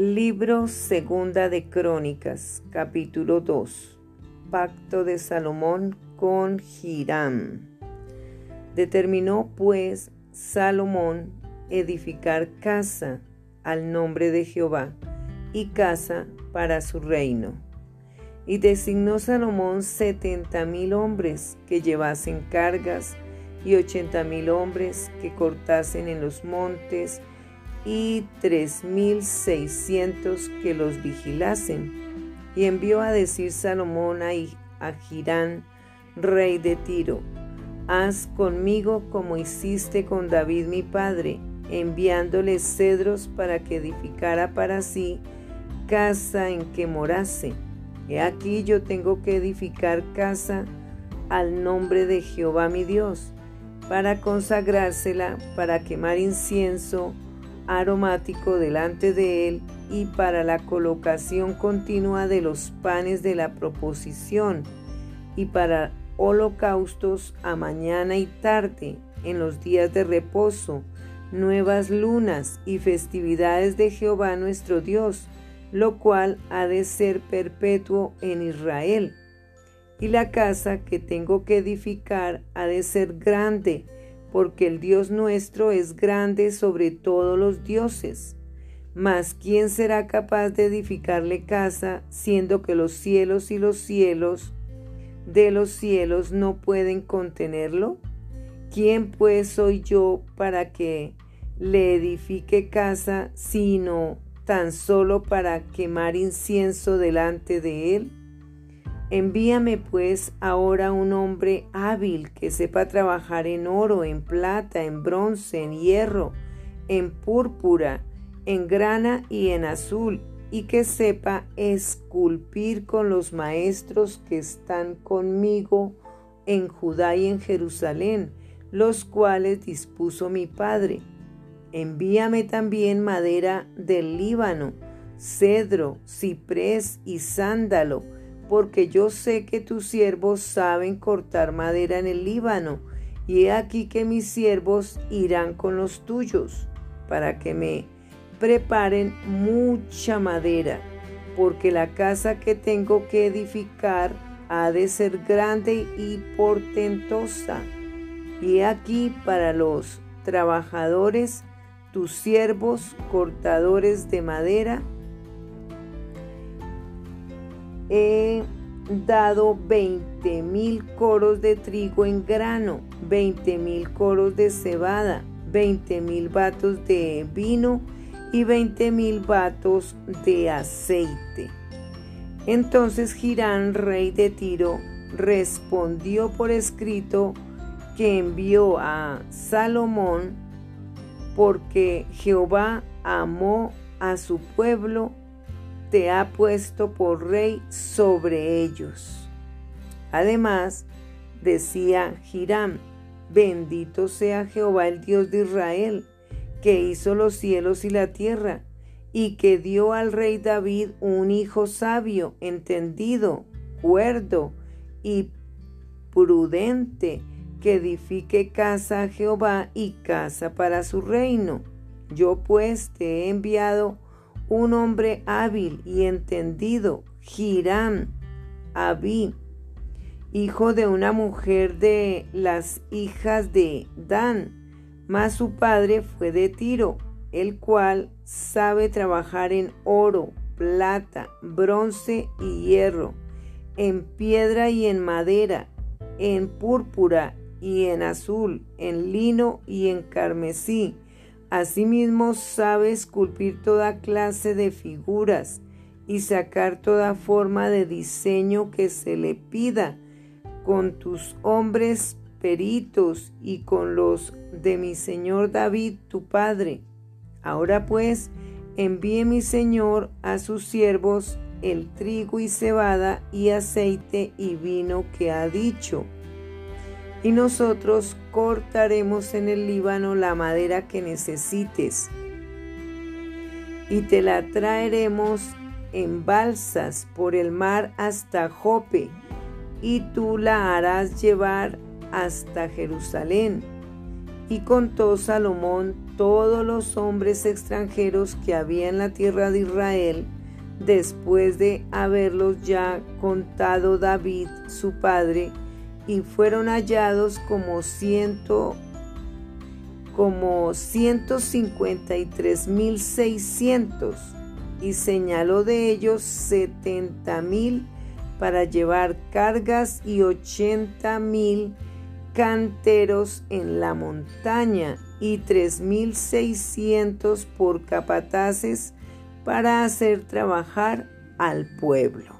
Libro Segunda de Crónicas, capítulo 2. Pacto de Salomón con Hiram. Determinó pues Salomón edificar casa al nombre de Jehová y casa para su reino. Y designó Salomón setenta mil hombres que llevasen cargas y ochenta mil hombres que cortasen en los montes y tres mil seiscientos que los vigilasen. Y envió a decir Salomón a, Girán, rey de Tiro, haz conmigo como hiciste con David mi padre, enviándole cedros para que edificara para sí casa en que morase. He aquí yo tengo que edificar casa al nombre de Jehová mi Dios, para consagrársela, para quemar incienso, aromático delante de él y para la colocación continua de los panes de la proposición y para holocaustos a mañana y tarde en los días de reposo, nuevas lunas y festividades de Jehová nuestro Dios, lo cual ha de ser perpetuo en Israel. Y la casa que tengo que edificar ha de ser grande, porque el Dios nuestro es grande sobre todos los dioses. Mas ¿quién será capaz de edificarle casa, siendo que los cielos y los cielos de los cielos no pueden contenerlo? ¿Quién pues soy yo para que le edifique casa, sino tan solo para quemar incienso delante de él? Envíame pues ahora un hombre hábil que sepa trabajar en oro, en plata, en bronce, en hierro, en púrpura, en grana y en azul, y que sepa esculpir con los maestros que están conmigo en Judá y en Jerusalén, los cuales dispuso mi padre. Envíame también madera del Líbano, cedro, ciprés y sándalo, porque yo sé que tus siervos saben cortar madera en el Líbano, y he aquí que mis siervos irán con los tuyos, para que me preparen mucha madera, porque la casa que tengo que edificar ha de ser grande y portentosa. Y he aquí para los trabajadores, tus siervos cortadores de madera, he dado veinte mil coros de trigo en grano, veinte mil coros de cebada, veinte mil batos de vino y veinte mil batos de aceite. Entonces Girán, rey de Tiro, respondió por escrito que envió a Salomón porque Jehová amó a su pueblo te ha puesto por rey sobre ellos. Además, decía Hiram, bendito sea Jehová el Dios de Israel, que hizo los cielos y la tierra, y que dio al rey David un hijo sabio, entendido, cuerdo y prudente, que edifique casa a Jehová y casa para su reino. Yo pues te he enviado un hombre hábil y entendido, Hiram, Abí, hijo de una mujer de las hijas de Dan, mas su padre fue de Tiro, el cual sabe trabajar en oro, plata, bronce y hierro, en piedra y en madera, en púrpura y en azul, en lino y en carmesí, Asimismo sabe esculpir toda clase de figuras y sacar toda forma de diseño que se le pida con tus hombres peritos y con los de mi señor David tu padre. Ahora pues envíe mi señor a sus siervos el trigo y cebada y aceite y vino que ha dicho y nosotros cortaremos en el Líbano la madera que necesites. Y te la traeremos en balsas por el mar hasta Jope y tú la harás llevar hasta Jerusalén. Y contó Salomón todos los hombres extranjeros que había en la tierra de Israel, después de haberlos ya contado David, su padre, y fueron hallados como ciento como 153.600 y señaló de ellos 70.000 para llevar cargas y 80.000 canteros en la montaña y 3.600 por capataces para hacer trabajar al pueblo.